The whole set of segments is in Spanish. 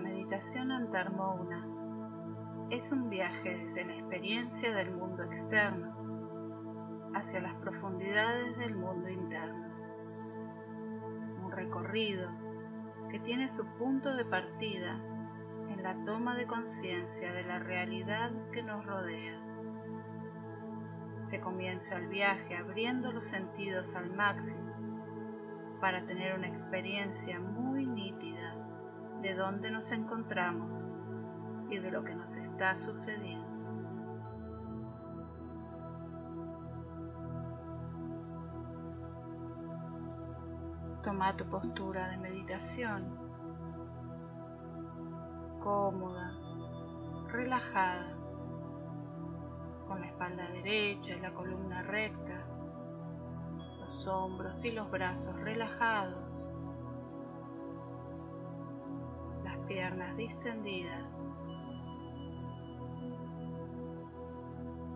La meditación antarmouna es un viaje desde la experiencia del mundo externo hacia las profundidades del mundo interno. Un recorrido que tiene su punto de partida en la toma de conciencia de la realidad que nos rodea. Se comienza el viaje abriendo los sentidos al máximo para tener una experiencia muy de dónde nos encontramos y de lo que nos está sucediendo. Toma tu postura de meditación, cómoda, relajada, con la espalda derecha y la columna recta, los hombros y los brazos relajados, piernas distendidas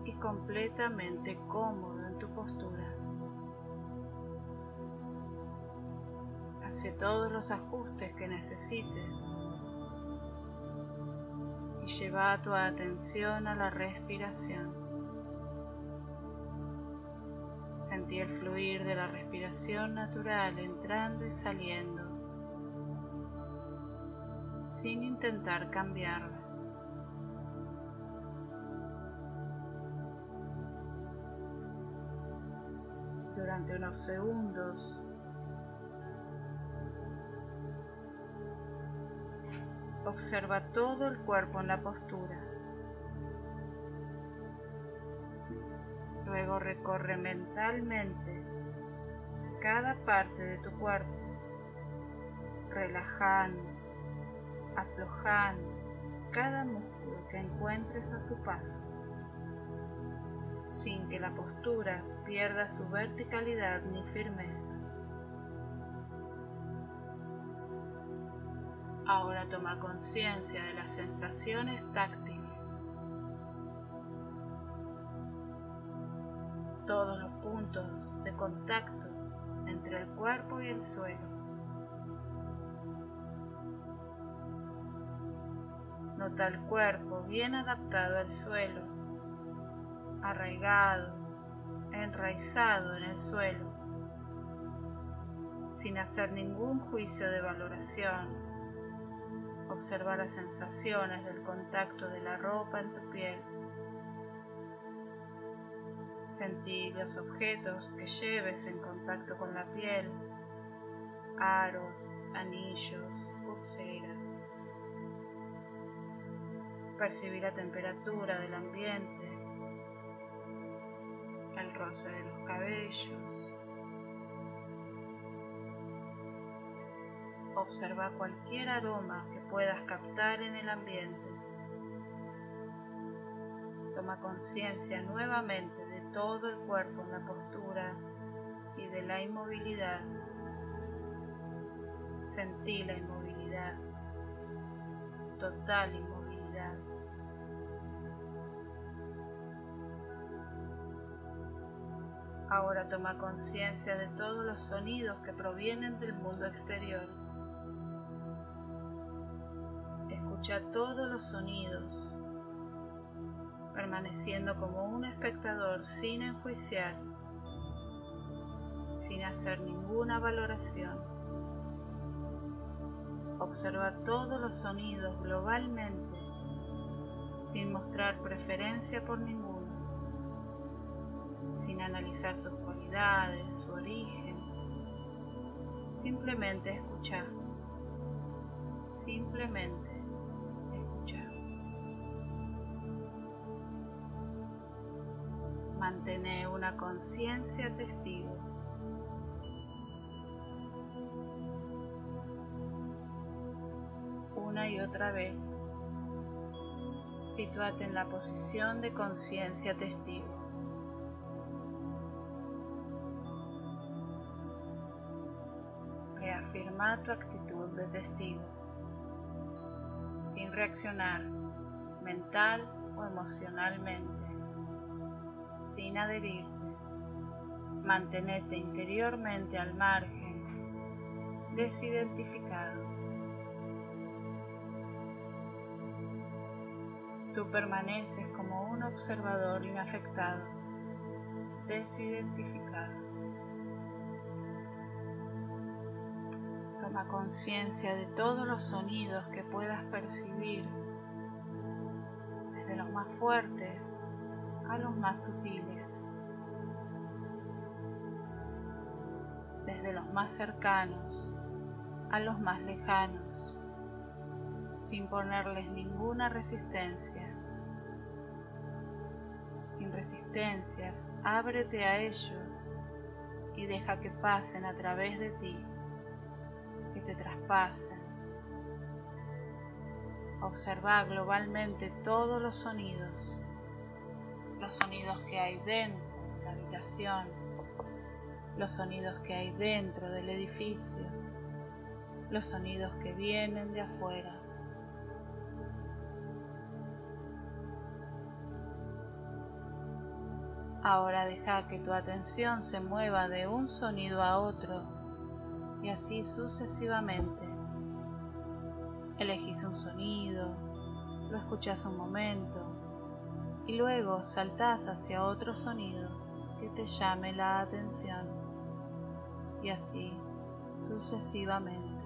y completamente cómodo en tu postura. Hace todos los ajustes que necesites y lleva tu atención a la respiración. Sentí el fluir de la respiración natural entrando y saliendo sin intentar cambiarla. Durante unos segundos Observa todo el cuerpo en la postura. Luego recorre mentalmente cada parte de tu cuerpo, relajando, aflojando cada músculo que encuentres a su paso, sin que la postura pierda su verticalidad ni firmeza. Ahora toma conciencia de las sensaciones táctiles. Todos los puntos de contacto entre el cuerpo y el suelo. Nota el cuerpo bien adaptado al suelo, arraigado, enraizado en el suelo, sin hacer ningún juicio de valoración Observa las sensaciones del contacto de la ropa en tu piel. Sentí los objetos que lleves en contacto con la piel, aros, anillos, pulseras. Percibí la temperatura del ambiente, el roce de los cabellos, Observa cualquier aroma que puedas captar en el ambiente. Toma conciencia nuevamente de todo el cuerpo en la postura y de la inmovilidad. Sentí la inmovilidad, total inmovilidad. Ahora toma conciencia de todos los sonidos que provienen del mundo exterior. escucha todos los sonidos, permaneciendo como un espectador sin enjuiciar, sin hacer ninguna valoración. Observa todos los sonidos globalmente, sin mostrar preferencia por ninguno, sin analizar sus cualidades, su origen, simplemente escuchar, simplemente Mantener una conciencia testigo. Una y otra vez, Sitúate en la posición de conciencia testigo. Reafirma tu actitud de testigo, sin reaccionar mental o emocionalmente sin adherirte. Mantenete interiormente al margen, desidentificado. Tú permaneces como un observador inafectado, desidentificado. Toma conciencia de todos los sonidos que puedas percibir, desde los más fuertes a los más sutiles, desde los más cercanos a los más lejanos sin ponerles ninguna resistencia. Sin resistencias, ábrete a ellos y deja que pasen a través de ti, que te traspasen. Observa globalmente todos los sonidos, los sonidos que hay dentro de la habitación, los sonidos que hay dentro del edificio, los sonidos que vienen de afuera. Ahora deja que tu atención se mueva de un sonido a otro y así sucesivamente. Elegís un sonido, lo escuchas un momento y luego saltás hacia otro sonido que te llame la atención y así sucesivamente.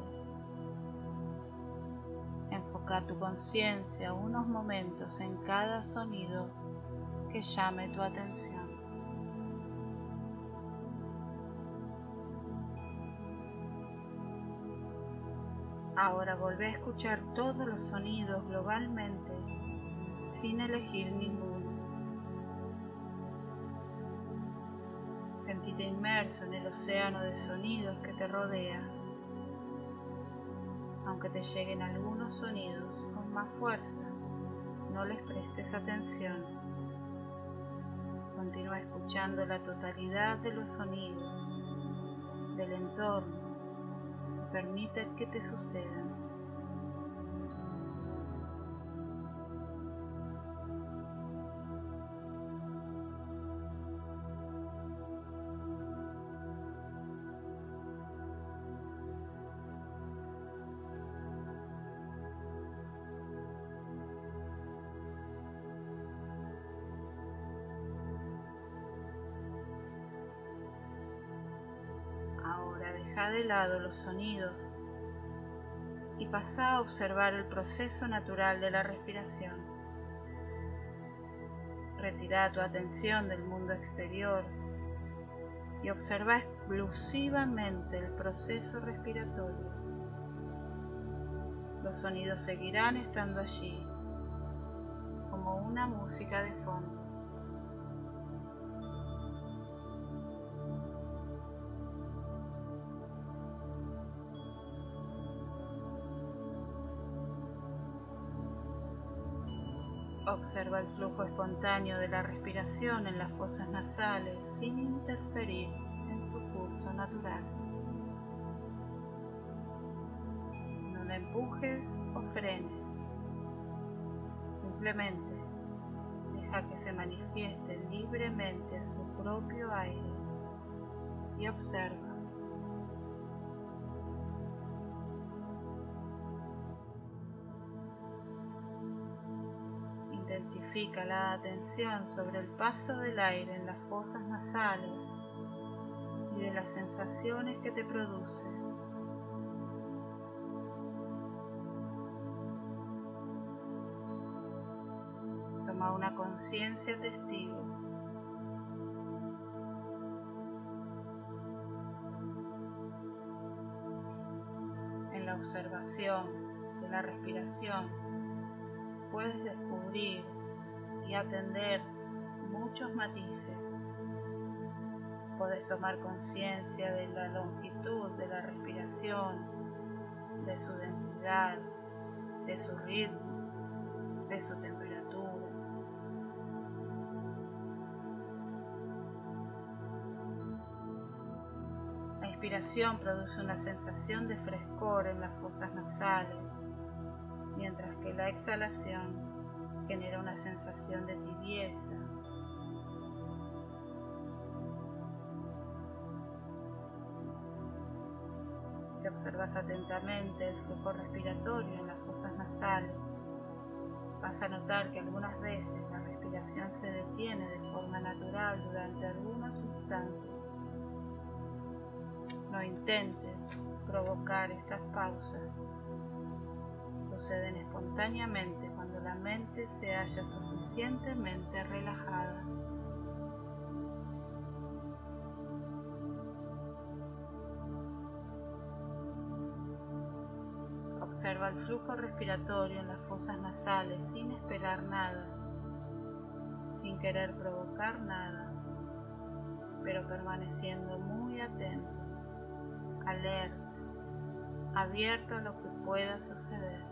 Enfoca tu conciencia unos momentos en cada sonido que llame tu atención. Ahora volvé a escuchar todos los sonidos globalmente sin elegir ninguno. Sentite inmerso en el océano de sonidos que te rodea. Aunque te lleguen algunos sonidos con más fuerza, no les prestes atención. Continúa escuchando la totalidad de los sonidos del entorno permite que te sucedan. De lado los sonidos y pasa a observar el proceso natural de la respiración. Retira tu atención del mundo exterior y observa exclusivamente el proceso respiratorio. Los sonidos seguirán estando allí, como una música de fondo. Observa el flujo espontáneo de la respiración en las fosas nasales sin interferir en su curso natural. No la empujes o frenes. Simplemente deja que se manifieste libremente su propio aire y observa. Intensifica la atención sobre el paso del aire en las fosas nasales y de las sensaciones que te produce. Toma una conciencia testigo. En la observación de la respiración puedes descubrir y atender muchos matices. Puedes tomar conciencia de la longitud de la respiración, de su densidad, de su ritmo, de su temperatura. La inspiración produce una sensación de frescor en las fosas nasales, mientras que la exhalación genera una sensación de tibieza. Si observas atentamente el flujo respiratorio en las fosas nasales Vas a notar que algunas veces la respiración se detiene de forma natural durante algunos instantes. No intentes provocar estas pausas. Suceden espontáneamente cuando la mente se halla suficientemente relajada. Observa el flujo respiratorio en las fosas nasales sin esperar nada, sin querer provocar nada, pero permaneciendo muy atento, alerta, abierto a lo que pueda suceder.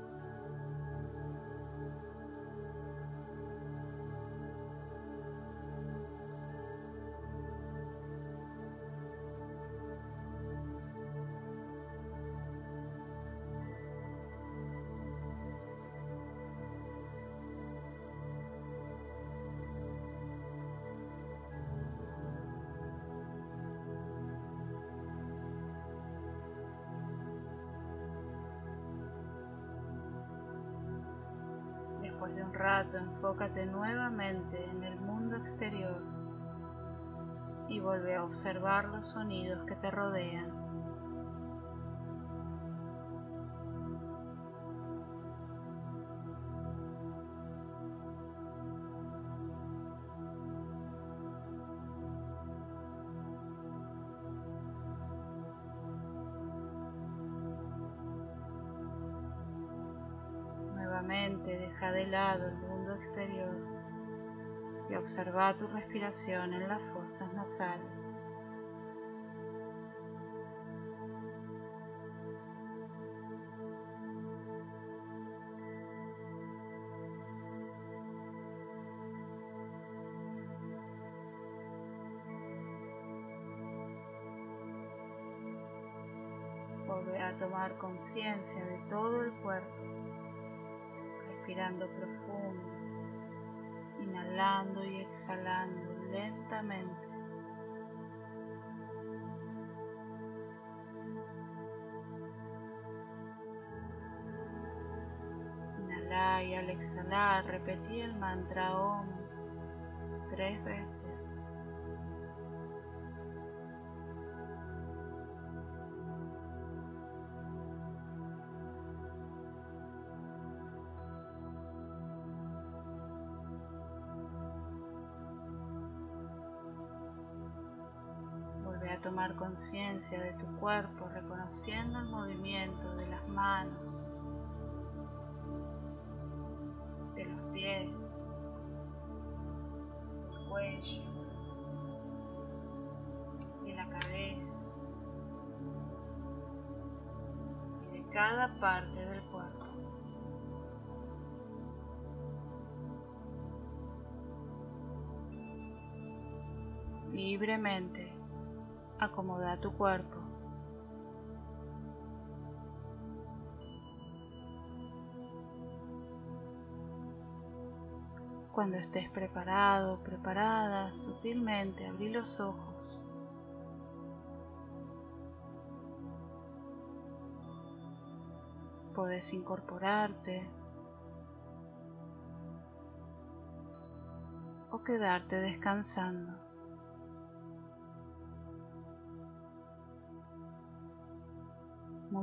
De un rato, enfócate nuevamente en el mundo exterior y vuelve a observar los sonidos que te rodean. Nuevamente deja de lado el mundo exterior y observa tu respiración en las fosas nasales. Volver a tomar conciencia de todo el cuerpo profundo, inhalando y exhalando lentamente. Inhalar y al exhalar repetí el mantra OM tres veces. Tomar conciencia de tu cuerpo, reconociendo el movimiento de las manos, de los pies, del cuello, de la cabeza y de cada parte del cuerpo. Libremente acomoda tu cuerpo. Cuando estés preparado, preparada, sutilmente abrí los ojos. Puedes incorporarte o quedarte descansando.